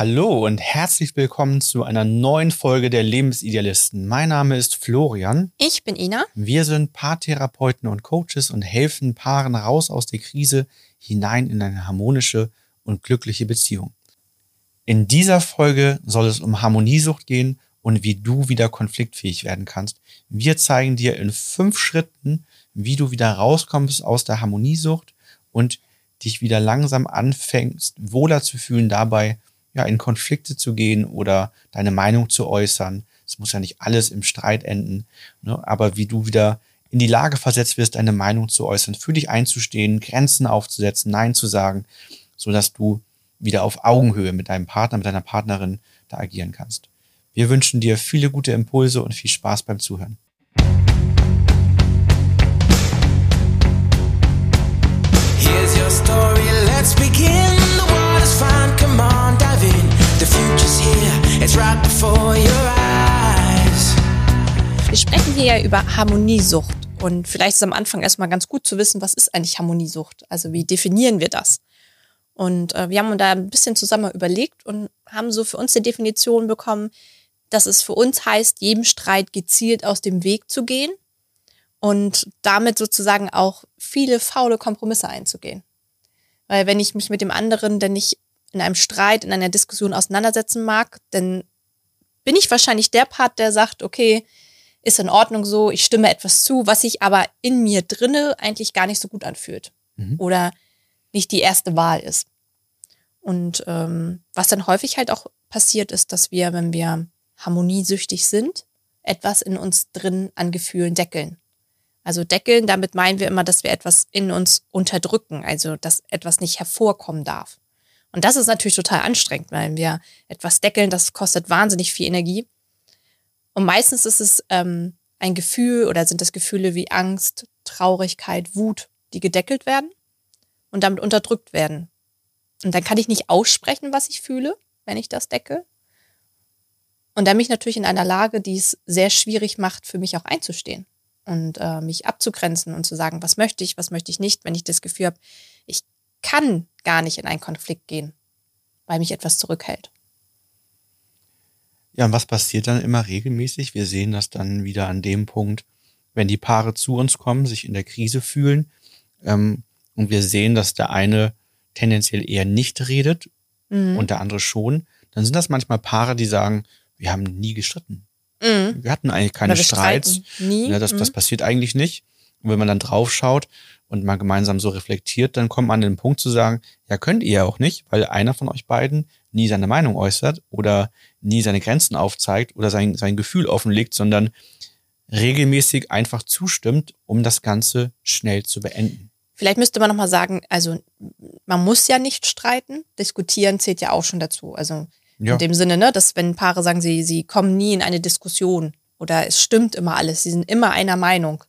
Hallo und herzlich willkommen zu einer neuen Folge der Lebensidealisten. Mein Name ist Florian. Ich bin Ina. Wir sind Paartherapeuten und Coaches und helfen Paaren raus aus der Krise hinein in eine harmonische und glückliche Beziehung. In dieser Folge soll es um Harmoniesucht gehen und wie du wieder konfliktfähig werden kannst. Wir zeigen dir in fünf Schritten, wie du wieder rauskommst aus der Harmoniesucht und dich wieder langsam anfängst, wohler zu fühlen dabei, ja, in Konflikte zu gehen oder deine Meinung zu äußern. Es muss ja nicht alles im Streit enden, ne? aber wie du wieder in die Lage versetzt wirst, deine Meinung zu äußern, für dich einzustehen, Grenzen aufzusetzen, Nein zu sagen, so dass du wieder auf Augenhöhe mit deinem Partner, mit deiner Partnerin da agieren kannst. Wir wünschen dir viele gute Impulse und viel Spaß beim Zuhören. Here's your story, let's begin. The water's fine, come on, dive Wir sprechen hier ja über Harmoniesucht. Und vielleicht ist am Anfang erstmal ganz gut zu wissen, was ist eigentlich Harmoniesucht? Also wie definieren wir das? Und äh, wir haben uns da ein bisschen zusammen überlegt und haben so für uns die Definition bekommen, dass es für uns heißt, jedem Streit gezielt aus dem Weg zu gehen und damit sozusagen auch viele faule Kompromisse einzugehen. Weil wenn ich mich mit dem anderen denn nicht in einem Streit, in einer Diskussion auseinandersetzen mag, dann bin ich wahrscheinlich der Part, der sagt, okay, ist in Ordnung so, ich stimme etwas zu, was sich aber in mir drinne eigentlich gar nicht so gut anfühlt Mhm. oder nicht die erste Wahl ist. Und ähm, was dann häufig halt auch passiert ist, dass wir, wenn wir harmoniesüchtig sind, etwas in uns drin an Gefühlen deckeln. Also deckeln, damit meinen wir immer, dass wir etwas in uns unterdrücken, also dass etwas nicht hervorkommen darf. Und das ist natürlich total anstrengend, weil wir etwas deckeln, das kostet wahnsinnig viel Energie. Und meistens ist es ähm, ein Gefühl oder sind das Gefühle wie Angst, Traurigkeit, Wut, die gedeckelt werden und damit unterdrückt werden. Und dann kann ich nicht aussprechen, was ich fühle, wenn ich das decke. Und dann bin ich natürlich in einer Lage, die es sehr schwierig macht, für mich auch einzustehen und äh, mich abzugrenzen und zu sagen, was möchte ich, was möchte ich nicht, wenn ich das Gefühl habe, ich kann gar nicht in einen Konflikt gehen, weil mich etwas zurückhält. Ja, und was passiert dann immer regelmäßig? Wir sehen das dann wieder an dem Punkt, wenn die Paare zu uns kommen, sich in der Krise fühlen ähm, und wir sehen, dass der eine tendenziell eher nicht redet Mhm. und der andere schon, dann sind das manchmal Paare, die sagen, wir haben nie gestritten. Mhm. Wir hatten eigentlich keine Streits. Nie. Ja, das, das Mhm. passiert eigentlich nicht. Und wenn man dann drauf schaut und mal gemeinsam so reflektiert, dann kommt man an den Punkt zu sagen, ja, könnt ihr ja auch nicht, weil einer von euch beiden nie seine Meinung äußert oder nie seine Grenzen aufzeigt oder sein, sein Gefühl offenlegt, sondern regelmäßig einfach zustimmt, um das Ganze schnell zu beenden. Vielleicht müsste man nochmal sagen, also man muss ja nicht streiten. Diskutieren zählt ja auch schon dazu. Also Ja, in dem Sinne, ne, dass wenn Paare sagen, sie, sie kommen nie in eine Diskussion oder es stimmt immer alles, sie sind immer einer Meinung.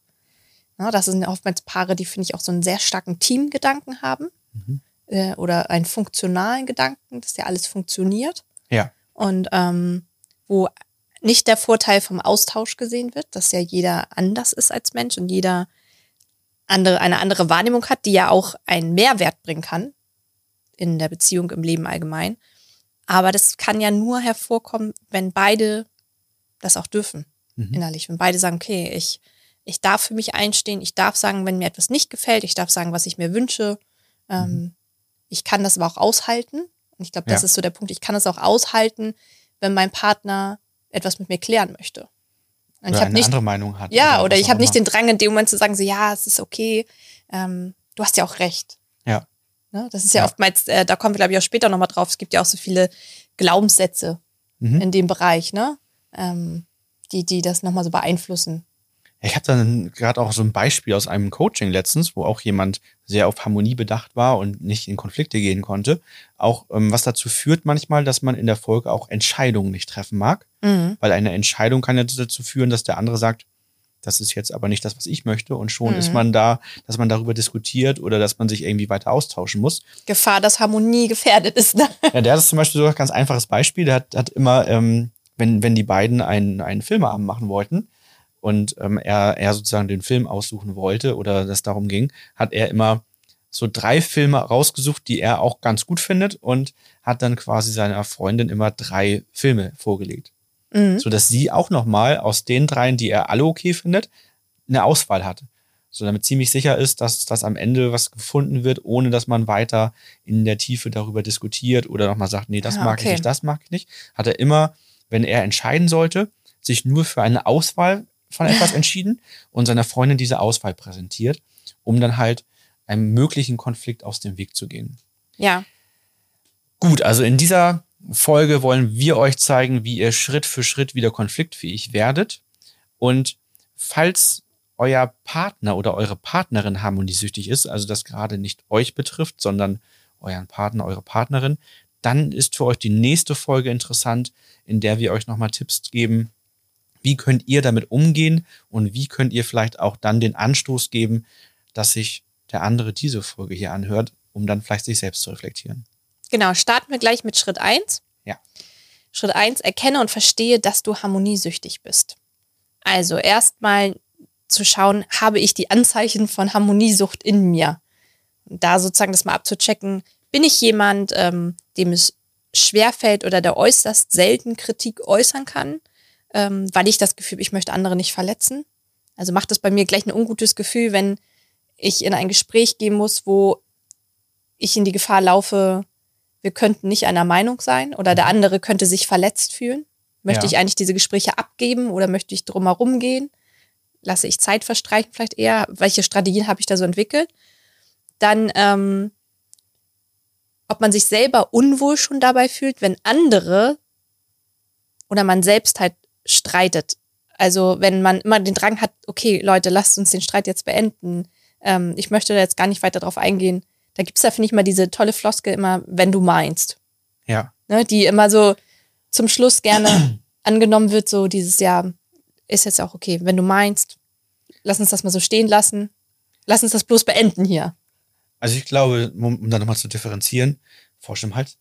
Ja, das sind oftmals Paare, die, finde ich, auch so einen sehr starken Teamgedanken haben Mhm. äh, oder einen funktionalen Gedanken, dass ja alles funktioniert. ja, Und ähm, wo nicht der Vorteil vom Austausch gesehen wird, dass ja jeder anders ist als Mensch und jeder andere, eine andere Wahrnehmung hat, die ja auch einen Mehrwert bringen kann in der Beziehung, im Leben allgemein. Aber das kann ja nur hervorkommen, wenn beide das auch dürfen, Mhm. innerlich. Wenn beide sagen, okay, ich, ich darf für mich einstehen, ich darf sagen, wenn mir etwas nicht gefällt, ich darf sagen, was ich mir wünsche. Ähm, Ich kann das aber auch aushalten. Und ich glaube, das Ja. ist so der Punkt. Ich kann es auch aushalten, wenn mein Partner etwas mit mir klären möchte. Und oder ich habe eine nicht, andere Meinung hat. ja, oder was ich habe nicht den Drang in dem Moment zu sagen, so, ja, es ist okay, ähm, du hast ja auch recht. Ja. Ne? Das ist ja, Ja. oftmals, äh, da kommen wir, glaube ich, auch später nochmal drauf. Es gibt ja auch so viele Glaubenssätze Mhm. in dem Bereich, ne? Ähm, die, die das nochmal so beeinflussen. Ich habe dann gerade auch so ein Beispiel aus einem Coaching letztens, wo auch jemand sehr auf Harmonie bedacht war und nicht in Konflikte gehen konnte. Auch ähm, was dazu führt manchmal, dass man in der Folge auch Entscheidungen nicht treffen mag, Mhm. weil eine Entscheidung kann ja dazu führen, dass der andere sagt, das ist jetzt aber nicht das, was ich möchte. Und schon Mhm. ist man da, dass man darüber diskutiert oder dass man sich irgendwie weiter austauschen muss. Gefahr, dass Harmonie gefährdet ist. Ne? Ja, der hat zum Beispiel so ein ganz einfaches Beispiel. Der hat, hat immer, ähm, wenn, wenn die beiden einen, einen Filmeabend machen wollten und ähm, er, er sozusagen den Film aussuchen wollte oder das darum ging, hat er immer so drei Filme rausgesucht, die er auch ganz gut findet und hat dann quasi seiner Freundin immer drei Filme vorgelegt. Mhm. So dass sie auch nochmal aus den dreien, die er alle okay findet, eine Auswahl hatte. So damit ziemlich sicher ist, dass das am Ende was gefunden wird, ohne dass man weiter in der Tiefe darüber diskutiert oder nochmal sagt, nee, das Ah, mag ich okay. nicht, das mag ich nicht. Hat er immer, wenn er entscheiden sollte, sich nur für eine Auswahl von etwas entschieden und seiner Freundin diese Auswahl präsentiert, um dann halt einem möglichen Konflikt aus dem Weg zu gehen. Ja, Gut, also in dieser Folge wollen wir euch zeigen, wie ihr Schritt für Schritt wieder konfliktfähig werdet. Und falls euer Partner oder eure Partnerin harmoniesüchtig ist, also das gerade nicht euch betrifft, sondern euren Partner, eure Partnerin, dann ist für euch die nächste Folge interessant, in der wir euch nochmal Tipps geben, wie könnt ihr damit umgehen und wie könnt ihr vielleicht auch dann den Anstoß geben, dass sich der andere diese Folge hier anhört, um dann vielleicht sich selbst zu reflektieren. genau. Starten wir gleich mit Schritt eins. Ja. Schritt eins: erkenne und verstehe, dass du harmoniesüchtig bist. Also erstmal zu schauen, habe ich die Anzeichen von Harmoniesucht in mir? Und da sozusagen das mal abzuchecken, bin ich jemand, ähm, dem es schwerfällt oder der äußerst selten Kritik äußern kann, ähm, weil ich das Gefühl, ich möchte andere nicht verletzen. Also macht es bei mir gleich ein ungutes Gefühl, wenn ich in ein Gespräch gehen muss, wo ich in die Gefahr laufe, wir könnten nicht einer Meinung sein oder der andere könnte sich verletzt fühlen. Möchte Ja. ich eigentlich diese Gespräche abgeben oder möchte ich drumherum gehen? Lasse ich Zeit verstreichen vielleicht eher? Welche Strategien habe ich da so entwickelt? Dann, ähm, ob man sich selber unwohl schon dabei fühlt, wenn andere oder man selbst halt streitet. Also wenn man immer den Drang hat, okay, Leute, lasst uns den Streit jetzt beenden. Ähm, ich möchte da jetzt gar nicht weiter drauf eingehen. Da gibt's da, finde ich, mal diese tolle Floskel immer, wenn du meinst. Ja. Ne, die immer so zum Schluss gerne angenommen wird, so dieses Jahr ist jetzt auch okay, wenn du meinst, lass uns das mal so stehen lassen. Lass uns das bloß beenden hier. Also ich glaube, um, um da nochmal zu differenzieren, Frosch im Hals.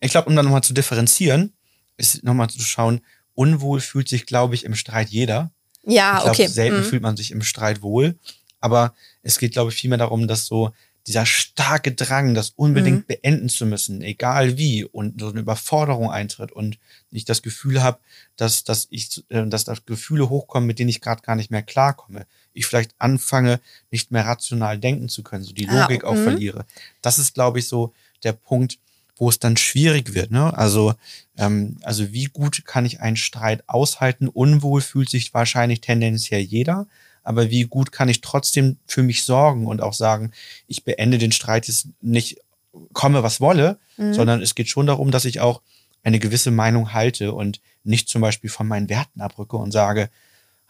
Ich glaube, um da nochmal zu differenzieren, ist nochmal zu schauen, unwohl fühlt sich, glaube ich, im Streit jeder. Ja, ich glaube, okay. selten Mhm. fühlt man sich im Streit wohl. Aber es geht, glaube ich, vielmehr darum, dass so dieser starke Drang, das unbedingt Mhm. beenden zu müssen, egal wie, und so eine Überforderung eintritt und ich das Gefühl habe, dass, dass ich, äh, dass da Gefühle hochkommen, mit denen ich gerade gar nicht mehr klarkomme. Ich vielleicht anfange, nicht mehr rational denken zu können, so die Ah, Logik auch mhm. verliere. Das ist, glaube ich, so der Punkt, wo es dann schwierig wird. Ne? Also, ähm, also wie gut kann ich einen Streit aushalten? Unwohl fühlt sich wahrscheinlich tendenziell jeder, aber wie gut kann ich trotzdem für mich sorgen und auch sagen, ich beende den Streit jetzt nicht, komme was wolle, Mhm. sondern es geht schon darum, dass ich auch eine gewisse Meinung halte und nicht zum Beispiel von meinen Werten abrücke und sage,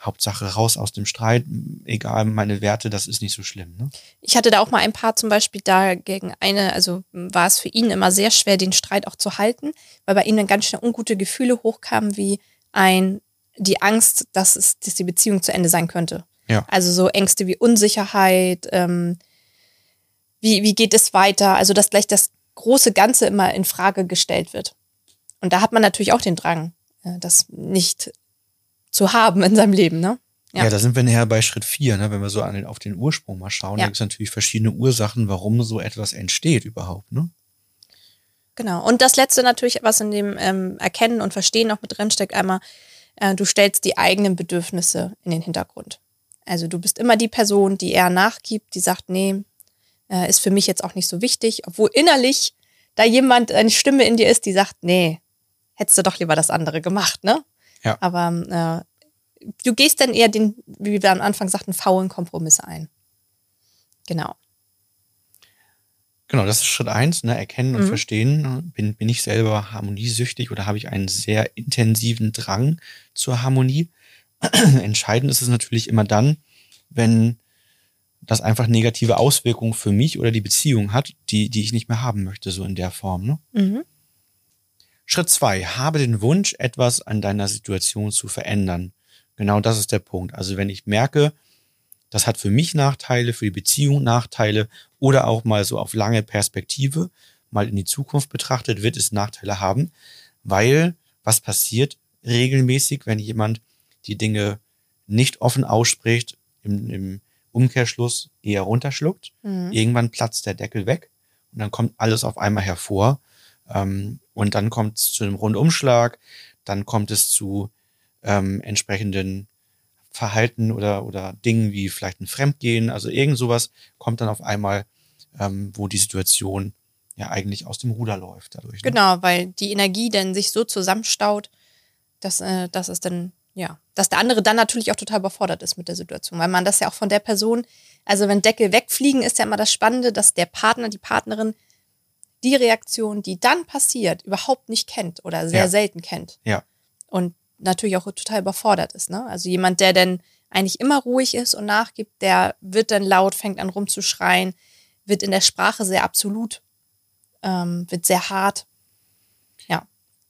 Hauptsache raus aus dem Streit, egal meine Werte, das ist nicht so schlimm. Ne? Ich hatte da auch mal ein paar zum Beispiel da gegen eine, also war es für ihn immer sehr schwer, den Streit auch zu halten, weil bei ihm dann ganz schnell ungute Gefühle hochkamen, wie ein, die Angst, dass es, dass die Beziehung zu Ende sein könnte. Ja. Also so Ängste wie Unsicherheit, ähm, wie, wie geht es weiter? Also dass gleich das große Ganze immer in Frage gestellt wird. Und da hat man natürlich auch den Drang, äh, das nicht zu haben in seinem Leben, ne? Ja. Ja. da sind wir näher bei Schritt vier, ne? wenn wir so an den, auf den Ursprung mal schauen. Ja. Da gibt es natürlich verschiedene Ursachen, warum so etwas entsteht überhaupt. Ne? Genau. Und das letzte natürlich, was in dem ähm, Erkennen und Verstehen noch mit drin steckt, einmal, äh, du stellst die eigenen Bedürfnisse in den Hintergrund. Also du bist immer die Person, die eher nachgibt, die sagt, nee, äh, ist für mich jetzt auch nicht so wichtig, obwohl innerlich da jemand, eine Stimme in dir ist, die sagt, nee, hättest du doch lieber das andere gemacht, ne? Ja. Aber äh, du gehst dann eher den, wie wir am Anfang sagten, faulen Kompromiss ein. Genau. Genau, das ist Schritt eins, ne? erkennen und Mhm. verstehen. ne? Bin, bin ich selber harmoniesüchtig oder habe ich einen sehr intensiven Drang zur Harmonie? Entscheidend ist es natürlich immer dann, wenn das einfach negative Auswirkungen für mich oder die Beziehung hat, die, die ich nicht mehr haben möchte, so in der Form. Ne? Mhm. Schritt zwei, habe den Wunsch, etwas an deiner Situation zu verändern. Genau das ist der Punkt. Also wenn ich merke, das hat für mich Nachteile, für die Beziehung Nachteile oder auch mal so auf lange Perspektive, mal in die Zukunft betrachtet, wird es Nachteile haben, weil was passiert regelmäßig, wenn jemand die Dinge nicht offen ausspricht, im, im Umkehrschluss eher runterschluckt. Mhm. Irgendwann platzt der Deckel weg und dann kommt alles auf einmal hervor. Ähm, und dann kommt es zu einem Rundumschlag, dann kommt es zu ähm, entsprechenden Verhalten oder, oder Dingen wie vielleicht ein Fremdgehen, also irgend sowas kommt dann auf einmal, ähm, wo die Situation ja eigentlich aus dem Ruder läuft dadurch. Ne? Genau, weil die Energie dann sich so zusammenstaut, dass, äh, dass es dann, ja, dass der andere dann natürlich auch total überfordert ist mit der Situation, weil man das ja auch von der Person, also wenn Deckel wegfliegen, ist ja immer das Spannende, dass der Partner, die Partnerin die Reaktion, die dann passiert, überhaupt nicht kennt oder sehr Ja. selten kennt. Ja. Und natürlich auch total überfordert ist. Ne? Also jemand, der dann eigentlich immer ruhig ist und nachgibt, der wird dann laut, fängt an rumzuschreien, wird in der Sprache sehr absolut, ähm, wird sehr hart. Ja.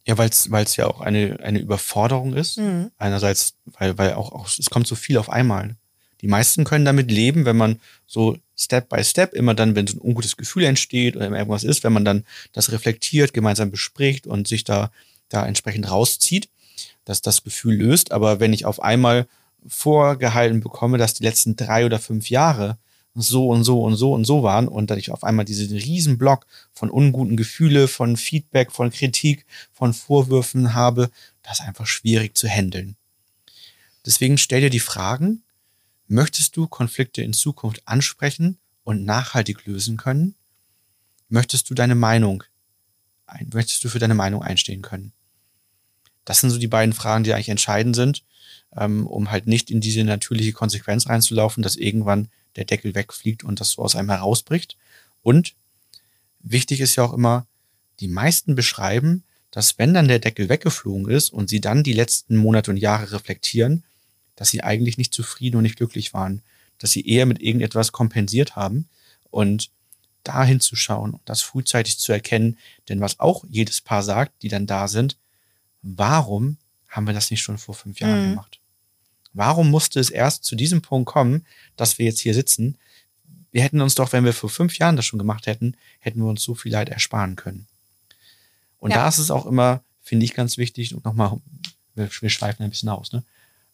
Ja, weil es ja auch eine, eine Überforderung ist. Mhm. Einerseits, weil, weil auch, auch, es kommt so viel auf einmal. Die meisten können damit leben, wenn man so Step by Step, immer dann, wenn so ein ungutes Gefühl entsteht oder irgendwas ist, wenn man dann das reflektiert, gemeinsam bespricht und sich da, da entsprechend rauszieht, dass das Gefühl löst. Aber wenn ich auf einmal vorgehalten bekomme, dass die letzten drei oder fünf Jahre so und so und so und so waren und dass ich auf einmal diesen riesen Block von unguten Gefühle, von Feedback, von Kritik, von Vorwürfen habe, das ist einfach schwierig zu handeln. Deswegen stell dir die Fragen, möchtest du Konflikte in Zukunft ansprechen und nachhaltig lösen können? Möchtest du deine Meinung, ein, möchtest du für deine Meinung einstehen können? Das sind so die beiden Fragen, die eigentlich entscheidend sind, ähm, um halt nicht in diese natürliche Konsequenz reinzulaufen, dass irgendwann der Deckel wegfliegt und das so aus einem herausbricht. Und wichtig ist ja auch immer, die meisten beschreiben, dass wenn dann der Deckel weggeflogen ist und sie dann die letzten Monate und Jahre reflektieren, dass sie eigentlich nicht zufrieden und nicht glücklich waren, dass sie eher mit irgendetwas kompensiert haben und dahin zu schauen und das frühzeitig zu erkennen, denn was auch jedes Paar sagt, die dann da sind, warum haben wir das nicht schon vor fünf Jahren Mhm. gemacht? Warum musste es erst zu diesem Punkt kommen, dass wir jetzt hier sitzen? Wir hätten uns doch, wenn wir vor fünf Jahren das schon gemacht hätten, hätten wir uns so viel Leid ersparen können. Und Ja. da ist es auch immer, finde ich ganz wichtig, und nochmal, wir, wir schweifen ein bisschen aus, ne?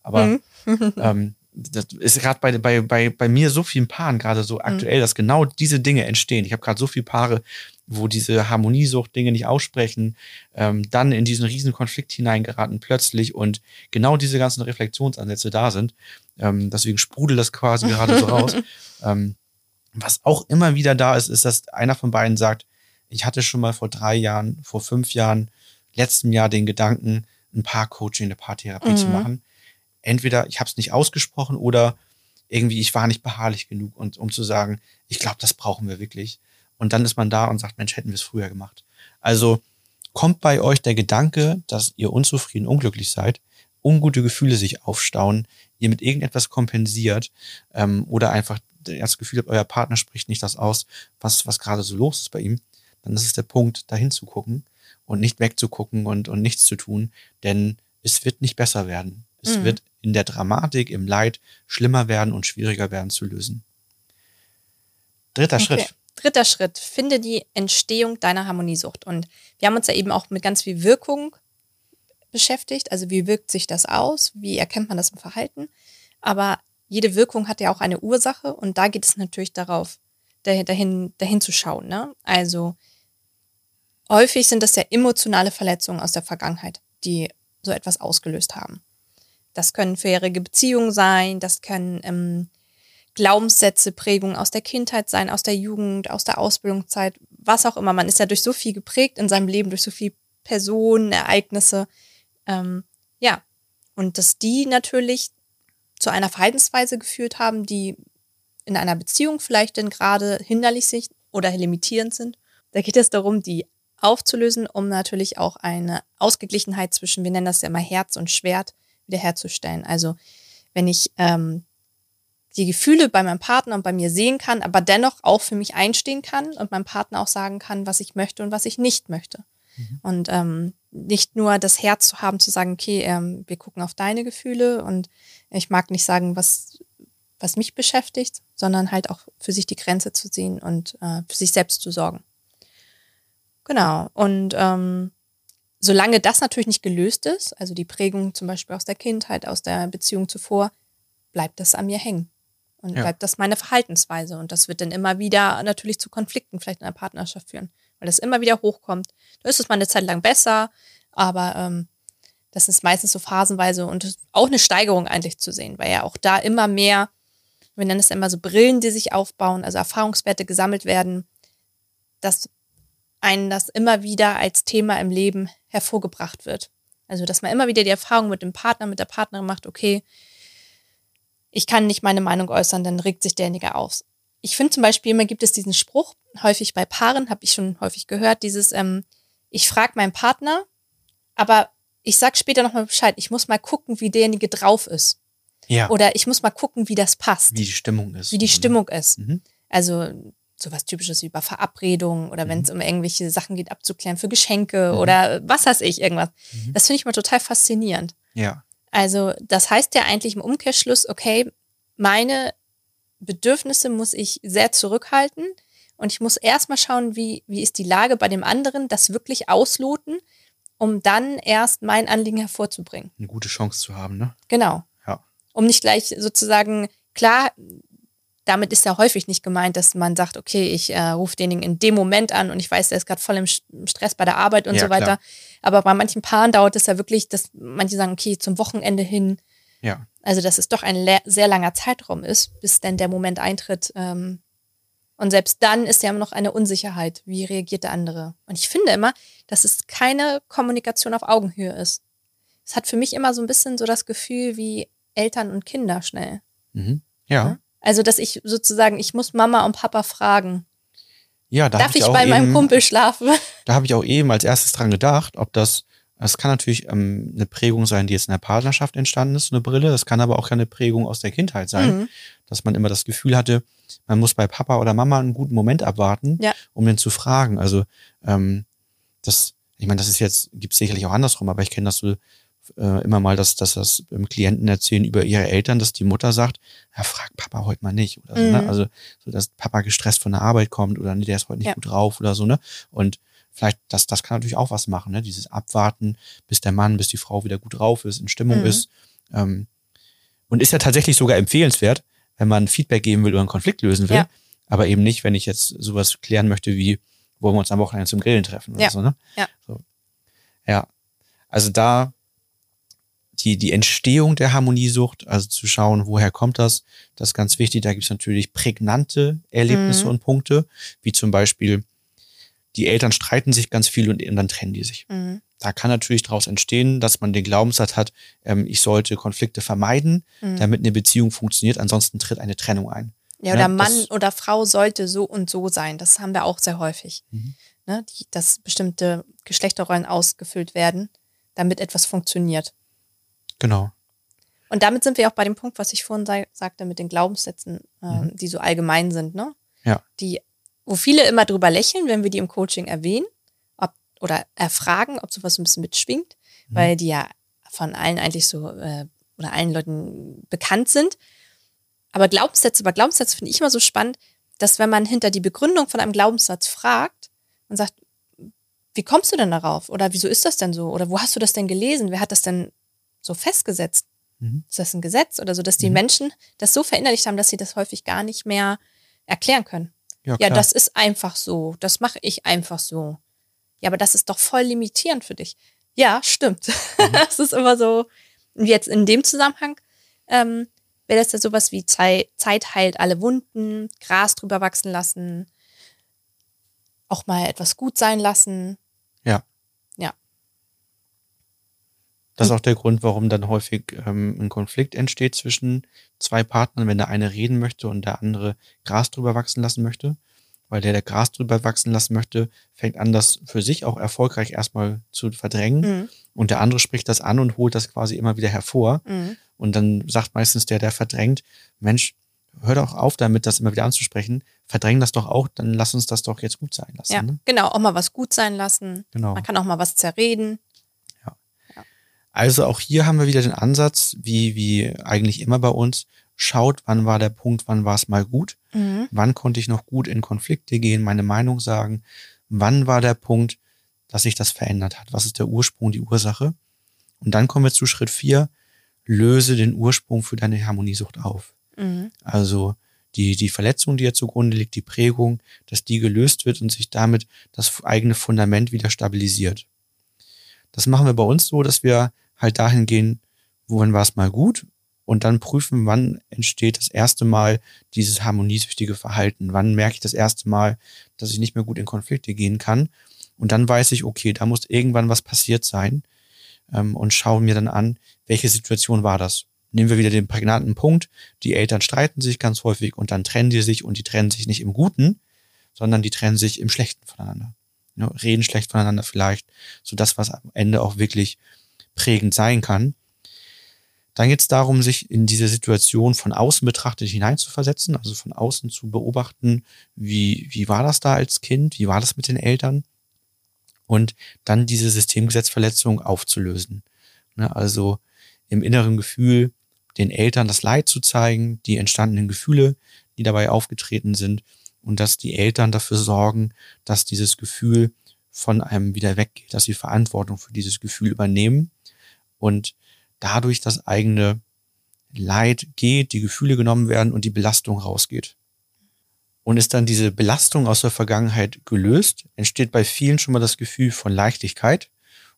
Aber Mhm. ähm, das ist gerade bei, bei, bei, bei mir so vielen Paaren gerade so aktuell, dass genau diese Dinge entstehen. Ich habe gerade so viele Paare, wo diese Harmoniesucht-Dinge nicht aussprechen, ähm, dann in diesen riesen Konflikt hineingeraten plötzlich und genau diese ganzen Reflexionsansätze da sind. Ähm, deswegen sprudelt das quasi gerade so raus. Ähm, was auch immer wieder da ist, ist, dass einer von beiden sagt, ich hatte schon mal vor drei Jahren, vor fünf Jahren, letztem Jahr den Gedanken, ein Paar-Coaching, eine Paartherapie zu Mhm. machen. Entweder ich habe es nicht ausgesprochen oder irgendwie ich war nicht beharrlich genug, und, um zu sagen, ich glaube, das brauchen wir wirklich. Und dann ist man da und sagt, Mensch, hätten wir es früher gemacht. Also kommt bei euch der Gedanke, dass ihr unzufrieden, unglücklich seid, ungute Gefühle sich aufstauen, ihr mit irgendetwas kompensiert ähm, oder einfach das Gefühl habt, euer Partner spricht nicht das aus, was, was gerade so los ist bei ihm, dann ist es der Punkt, dahin zu gucken und nicht wegzugucken und, und nichts zu tun, denn es wird nicht besser werden. Es Mhm. wird in der Dramatik, im Leid schlimmer werden und schwieriger werden zu lösen. Dritter Okay. Schritt. Dritter Schritt, finde die Entstehung deiner Harmoniesucht. Und wir haben uns ja eben auch mit ganz viel Wirkung beschäftigt. Also wie wirkt sich das aus? Wie erkennt man das im Verhalten? Aber jede Wirkung hat ja auch eine Ursache und da geht es natürlich darauf, dahin, dahin, dahin zu schauen. Ne? Also häufig sind das ja emotionale Verletzungen aus der Vergangenheit, die so etwas ausgelöst haben. Das können vorherige Beziehungen sein, das können ähm, Glaubenssätze, Prägungen aus der Kindheit sein, aus der Jugend, aus der Ausbildungszeit, was auch immer. Man ist ja durch so viel geprägt in seinem Leben, durch so viele Personen, Ereignisse. Ähm, ja, und dass die natürlich zu einer Verhaltensweise geführt haben, die in einer Beziehung vielleicht denn gerade hinderlich sind oder limitierend sind. Da geht es darum, die aufzulösen, um natürlich auch eine Ausgeglichenheit zwischen, wir nennen das ja immer Herz und Schwert, wiederherzustellen. Also wenn ich ähm, die Gefühle bei meinem Partner und bei mir sehen kann, aber dennoch auch für mich einstehen kann und meinem Partner auch sagen kann, was ich möchte und was ich nicht möchte. Und ähm, nicht nur das Herz zu haben, zu sagen, okay, ähm, wir gucken auf deine Gefühle und ich mag nicht sagen, was, was mich beschäftigt, sondern halt auch für sich die Grenze zu ziehen und äh, für sich selbst zu sorgen. Genau. Und ähm, solange das natürlich nicht gelöst ist, also die Prägung zum Beispiel aus der Kindheit, aus der Beziehung zuvor, bleibt das an mir hängen. Und Ja. bleibt das meine Verhaltensweise. Und das wird dann immer wieder natürlich zu Konflikten vielleicht in der Partnerschaft führen, weil das immer wieder hochkommt. Da ist es mal eine Zeit lang besser, aber ähm, das ist meistens so phasenweise und auch eine Steigerung eigentlich zu sehen, weil ja auch da immer mehr, wir nennen es immer so Brillen, die sich aufbauen, also Erfahrungswerte gesammelt werden, dass einen das immer wieder als Thema im Leben hervorgebracht wird. Also, dass man immer wieder die Erfahrung mit dem Partner, mit der Partnerin macht, okay, ich kann nicht meine Meinung äußern, dann regt sich derjenige auf. Ich finde zum Beispiel, immer gibt es diesen Spruch, häufig bei Paaren, habe ich schon häufig gehört, dieses, ähm, ich frage meinen Partner, aber ich sag später nochmal Bescheid, ich muss mal gucken, wie derjenige drauf ist. Ja. Oder ich muss mal gucken, wie das passt, wie die Stimmung ist. wie die Stimmung ist. Mhm. Also sowas typisches wie bei Verabredungen oder wenn es um irgendwelche Sachen geht, abzuklären für Geschenke Mhm. oder was weiß ich, irgendwas. Mhm. Das finde ich mal total faszinierend. Ja. Also das heißt ja eigentlich im Umkehrschluss, okay, meine Bedürfnisse muss ich sehr zurückhalten und ich muss erstmal schauen, wie, wie ist die Lage bei dem anderen, das wirklich ausloten, um dann erst mein Anliegen hervorzubringen. Eine gute Chance zu haben, ne? Genau. Ja. Um nicht gleich sozusagen, klar, damit ist ja häufig nicht gemeint, dass man sagt, okay, ich äh, rufe denjenigen in dem Moment an und ich weiß, der ist gerade voll im Stress bei der Arbeit und Ja, so weiter. klar. Aber bei manchen Paaren dauert es ja wirklich, dass manche sagen, okay, zum Wochenende hin. Ja. Also, dass es doch ein sehr langer Zeitraum ist, bis dann der Moment eintritt. Ähm, und selbst dann ist ja immer noch eine Unsicherheit. Wie reagiert der andere? Und ich finde immer, dass es keine Kommunikation auf Augenhöhe ist. Es hat für mich immer so ein bisschen so das Gefühl wie Eltern und Kinder schnell. Mhm. Ja. Also, dass ich sozusagen, ich muss Mama und Papa fragen, Ja, da darf ich auch bei meinem eben- Kumpel schlafen? Da habe ich auch eben als erstes dran gedacht, ob das, das kann natürlich ähm, eine Prägung sein, die jetzt in der Partnerschaft entstanden ist, eine Brille. Das kann aber auch eine Prägung aus der Kindheit sein, Mhm. dass man immer das Gefühl hatte, man muss bei Papa oder Mama einen guten Moment abwarten, Ja. um den zu fragen. Also ähm, das, ich meine, das ist jetzt, gibt sicherlich auch andersrum, aber ich kenne das so äh, immer mal, dass, dass das Klienten erzählen über ihre Eltern, dass die Mutter sagt, ja, frag Papa heute mal nicht. Oder so, ne? Mhm. Also so, dass Papa gestresst von der Arbeit kommt oder nee, der ist heute nicht Ja. gut drauf oder so, ne? Und vielleicht, das, das kann natürlich auch was machen, ne? Dieses Abwarten, bis der Mann, bis die Frau wieder gut drauf ist, in Stimmung Mhm. ist. Ähm, und ist ja tatsächlich sogar empfehlenswert, wenn man Feedback geben will oder einen Konflikt lösen will. Ja. Aber eben nicht, wenn ich jetzt sowas klären möchte wie, wollen wir uns am Wochenende zum Grillen treffen oder Ja. so, ne? Ja. So. Ja. Also da die, die Entstehung der Harmoniesucht, also zu schauen, woher kommt das, das ist ganz wichtig. Da gibt es natürlich prägnante Erlebnisse Mhm. und Punkte, wie zum Beispiel, die Eltern streiten sich ganz viel und, und dann trennen die sich. Mhm. Da kann natürlich daraus entstehen, dass man den Glaubenssatz hat, ähm, ich sollte Konflikte vermeiden, Mhm. damit eine Beziehung funktioniert, ansonsten tritt eine Trennung ein. Ja, oder Ja, Mann das- oder Frau sollte so und so sein. Das haben wir auch sehr häufig. Mhm. Ne, die, dass bestimmte Geschlechterrollen ausgefüllt werden, damit etwas funktioniert. Genau. Und damit sind wir auch bei dem Punkt, was ich vorhin sa sagte, mit den Glaubenssätzen, ähm, Mhm. die so allgemein sind, ne? Ja. Die, wo viele immer drüber lächeln, wenn wir die im Coaching erwähnen, ob, oder erfragen, ob sowas ein bisschen mitschwingt, Mhm. weil die ja von allen eigentlich so, äh, oder allen Leuten bekannt sind. Aber Glaubenssätze, bei Glaubenssätzen finde ich immer so spannend, dass wenn man hinter die Begründung von einem Glaubenssatz fragt und sagt, wie kommst du denn darauf? Oder wieso ist das denn so? Oder wo hast du das denn gelesen? Wer hat das denn so festgesetzt? Mhm. Ist das ein Gesetz oder so, dass die Mhm. Menschen das so verinnerlicht haben, dass sie das häufig gar nicht mehr erklären können? Ja, Ja, das ist einfach so. Das mache ich einfach so. Ja, aber das ist doch voll limitierend für dich. Ja, stimmt. Mhm. Das ist immer so. Und jetzt in dem Zusammenhang ähm, wäre das ja sowas wie Zeit, Zeit heilt alle Wunden, Gras drüber wachsen lassen, auch mal etwas gut sein lassen. Ja. Ja. Das ist auch der Grund, warum dann häufig ähm, ein Konflikt entsteht zwischen zwei Partnern, wenn der eine reden möchte und der andere Gras drüber wachsen lassen möchte. Weil der, der Gras drüber wachsen lassen möchte, fängt an, das für sich auch erfolgreich erstmal zu verdrängen. Mhm. Und der andere spricht das an und holt das quasi immer wieder hervor. Mhm. Und dann sagt meistens der, der verdrängt, Mensch, hör doch auf damit, das immer wieder anzusprechen. Verdräng das doch auch, dann lass uns das doch jetzt gut sein lassen. Ja, Ne? genau. Auch mal was gut sein lassen. Genau. Man kann auch mal was zerreden. Also auch hier haben wir wieder den Ansatz, wie, wie eigentlich immer bei uns, schaut, wann war der Punkt, wann war es mal gut, Mhm. wann konnte ich noch gut in Konflikte gehen, meine Meinung sagen, wann war der Punkt, dass sich das verändert hat, was ist der Ursprung, die Ursache. Und dann kommen wir zu Schritt vier: löse den Ursprung für deine Harmoniesucht auf. Mhm. Also die, die Verletzung, die ja zugrunde liegt, die Prägung, dass die gelöst wird und sich damit das eigene Fundament wieder stabilisiert. Das machen wir bei uns so, dass wir halt dahin gehen, wohin war es mal gut und dann prüfen, wann entsteht das erste Mal dieses harmoniesüchtige Verhalten. Wann merke ich das erste Mal, dass ich nicht mehr gut in Konflikte gehen kann. Und dann weiß ich, okay, da muss irgendwann was passiert sein ähm, und schaue mir dann an, welche Situation war das. Nehmen wir wieder den prägnanten Punkt. Die Eltern streiten sich ganz häufig und dann trennen die sich und die trennen sich nicht im Guten, sondern die trennen sich im Schlechten voneinander. Ja, reden schlecht voneinander vielleicht, so das, was am Ende auch wirklich prägend sein kann. Dann geht es darum, sich in diese Situation von außen betrachtet hineinzuversetzen, also von außen zu beobachten, wie, wie war das da als Kind, wie war das mit den Eltern und dann diese Systemgesetzverletzung aufzulösen. Ne, also im inneren Gefühl den Eltern das Leid zu zeigen, die entstandenen Gefühle, die dabei aufgetreten sind und dass die Eltern dafür sorgen, dass dieses Gefühl von einem wieder weggeht, dass sie Verantwortung für dieses Gefühl übernehmen und dadurch das eigene Leid geht, die Gefühle genommen werden und die Belastung rausgeht. Und ist dann diese Belastung aus der Vergangenheit gelöst, entsteht bei vielen schon mal das Gefühl von Leichtigkeit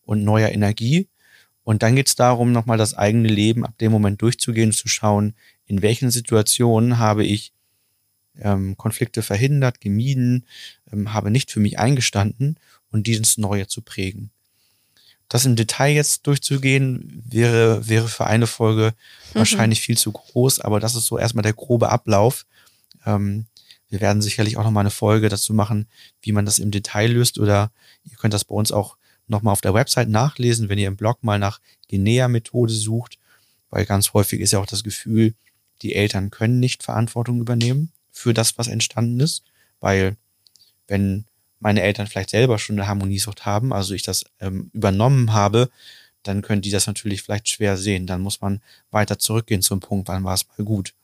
und neuer Energie. Und dann geht es darum, nochmal das eigene Leben ab dem Moment durchzugehen zu schauen, in welchen Situationen habe ich ähm, Konflikte verhindert, gemieden, ähm, habe nicht für mich eingestanden und dieses Neue zu prägen. Das im Detail jetzt durchzugehen, wäre, wäre für eine Folge mhm. wahrscheinlich viel zu groß, aber das ist so erstmal der grobe Ablauf. Ähm, wir werden sicherlich auch nochmal eine Folge dazu machen, wie man das im Detail löst oder ihr könnt das bei uns auch nochmal auf der Website nachlesen, wenn ihr im Blog mal nach Genea-Methode sucht, weil ganz häufig ist ja auch das Gefühl, die Eltern können nicht Verantwortung übernehmen für das, was entstanden ist, weil wenn meine Eltern vielleicht selber schon eine Harmoniesucht haben, also ich das ähm, übernommen habe, dann können die das natürlich vielleicht schwer sehen. Dann muss man weiter zurückgehen zum Punkt, wann war es mal gut.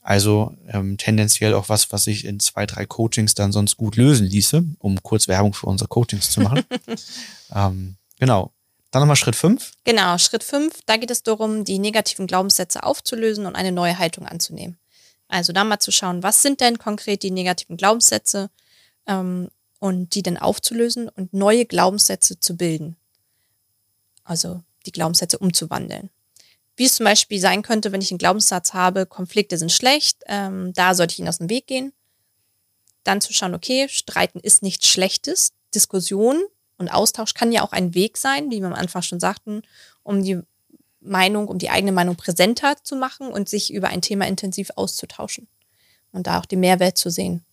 Also ähm, tendenziell auch was, was sich in zwei, drei Coachings dann sonst gut lösen ließe, um kurz Werbung für unsere Coachings zu machen. ähm, genau. Dann nochmal Schritt fünf. Genau, Schritt fünf. Da geht es darum, die negativen Glaubenssätze aufzulösen und eine neue Haltung anzunehmen. Also da mal zu schauen, was sind denn konkret die negativen Glaubenssätze ähm, und die dann aufzulösen und neue Glaubenssätze zu bilden. Also die Glaubenssätze umzuwandeln. Wie es zum Beispiel sein könnte, wenn ich einen Glaubenssatz habe, Konflikte sind schlecht, ähm, da sollte ich ihnen aus dem Weg gehen. Dann zu schauen, okay, Streiten ist nichts Schlechtes, Diskussion und Austausch kann ja auch ein Weg sein, wie wir am Anfang schon sagten, um die Meinung, um die eigene Meinung präsenter zu machen und sich über ein Thema intensiv auszutauschen und da auch den Mehrwert zu sehen.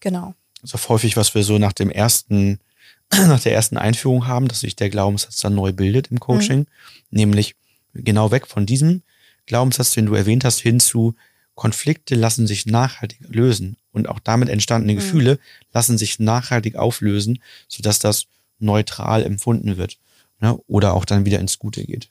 Genau. Also häufig, was wir so nach dem ersten, nach der ersten Einführung haben, dass sich der Glaubenssatz dann neu bildet im Coaching, mhm. nämlich genau weg von diesem Glaubenssatz, den du erwähnt hast, hin zu Konflikte lassen sich nachhaltig lösen und auch damit entstandene mhm. Gefühle lassen sich nachhaltig auflösen, sodass das neutral empfunden wird ne? oder auch dann wieder ins Gute geht.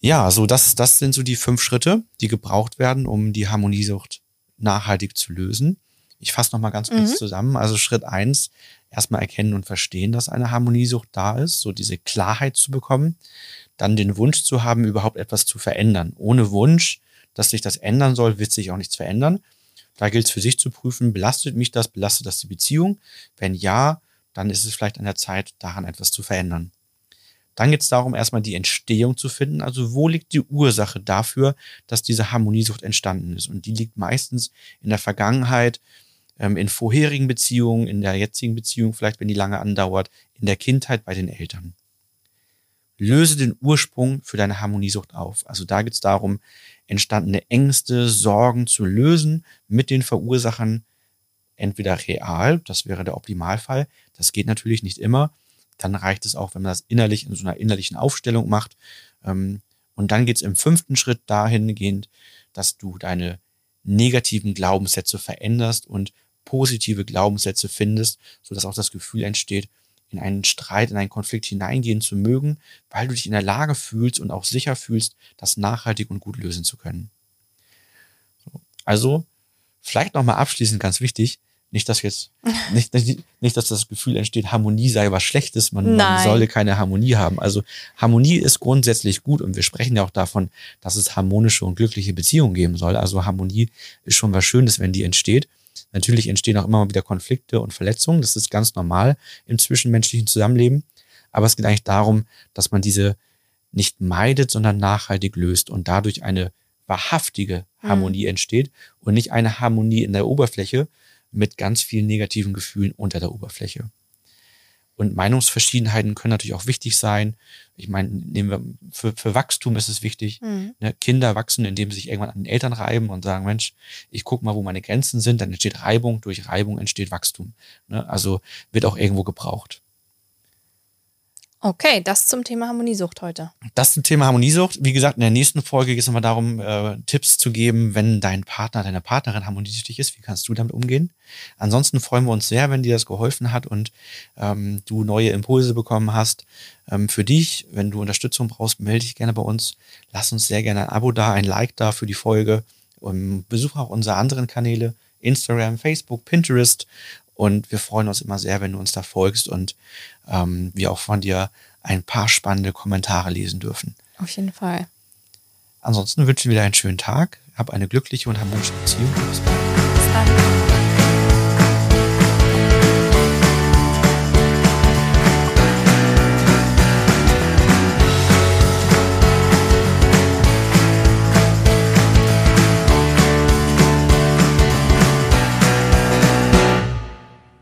Ja, so das, das sind so die fünf Schritte, die gebraucht werden, um die Harmoniesucht nachhaltig zu lösen. Ich fasse nochmal ganz kurz mhm. zusammen. Also Schritt eins, erstmal erkennen und verstehen, dass eine Harmoniesucht da ist, so diese Klarheit zu bekommen, dann den Wunsch zu haben, überhaupt etwas zu verändern. Ohne Wunsch, dass sich das ändern soll, wird sich auch nichts verändern. Da gilt es für sich zu prüfen, belastet mich das, belastet das die Beziehung? Wenn ja, dann ist es vielleicht an der Zeit, daran etwas zu verändern. Dann geht es darum, erstmal die Entstehung zu finden. Also wo liegt die Ursache dafür, dass diese Harmoniesucht entstanden ist? Und die liegt meistens in der Vergangenheit, ähm, in vorherigen Beziehungen, in der jetzigen Beziehung, vielleicht wenn die lange andauert, in der Kindheit bei den Eltern. Löse den Ursprung für deine Harmoniesucht auf. Also da geht es darum, entstandene Ängste, Sorgen zu lösen mit den Verursachern entweder real, das wäre der Optimalfall, das geht natürlich nicht immer, dann reicht es auch, wenn man das innerlich in so einer innerlichen Aufstellung macht. Ähm, und dann geht es im fünften Schritt dahingehend, dass du deine negativen Glaubenssätze veränderst und positive Glaubenssätze findest, sodass auch das Gefühl entsteht, in einen Streit, in einen Konflikt hineingehen zu mögen, weil du dich in der Lage fühlst und auch sicher fühlst, das nachhaltig und gut lösen zu können. Also, vielleicht nochmal abschließend ganz wichtig, Nicht, dass jetzt, nicht, nicht, nicht, dass das Gefühl entsteht, Harmonie sei was Schlechtes, man, man solle keine Harmonie haben. Also Harmonie ist grundsätzlich gut und wir sprechen ja auch davon, dass es harmonische und glückliche Beziehungen geben soll. Also Harmonie ist schon was Schönes, wenn die entsteht. Natürlich entstehen auch immer mal wieder Konflikte und Verletzungen. Das ist ganz normal im zwischenmenschlichen Zusammenleben. Aber es geht eigentlich darum, dass man diese nicht meidet, sondern nachhaltig löst und dadurch eine wahrhaftige Harmonie entsteht und nicht eine Harmonie in der Oberfläche mit ganz vielen negativen Gefühlen unter der Oberfläche. Und Meinungsverschiedenheiten können natürlich auch wichtig sein. Ich meine, nehmen wir, für, für Wachstum ist es wichtig. Mhm. Ne? Kinder wachsen, indem sie sich irgendwann an den Eltern reiben und sagen, Mensch, ich guck mal, wo meine Grenzen sind. Dann entsteht Reibung, durch Reibung entsteht Wachstum. Ne? Also wird auch irgendwo gebraucht. Okay, das zum Thema Harmoniesucht heute. Das ein Thema Harmoniesucht. Wie gesagt, in der nächsten Folge geht es nochmal darum, äh, Tipps zu geben, wenn dein Partner, deine Partnerin harmoniesüchtig ist. Wie kannst du damit umgehen? Ansonsten freuen wir uns sehr, wenn dir das geholfen hat und ähm, du neue Impulse bekommen hast. Ähm, für dich, wenn du Unterstützung brauchst, melde dich gerne bei uns. Lass uns sehr gerne ein Abo da, ein Like da für die Folge. Und besuche auch unsere anderen Kanäle, Instagram, Facebook, Pinterest. Und wir freuen uns immer sehr, wenn du uns da folgst und ähm, wir auch von dir ein paar spannende Kommentare lesen dürfen. Auf jeden Fall. Ansonsten wünschen wir dir einen schönen Tag, hab eine glückliche und harmonische Beziehung. Bis bald. Bis dann.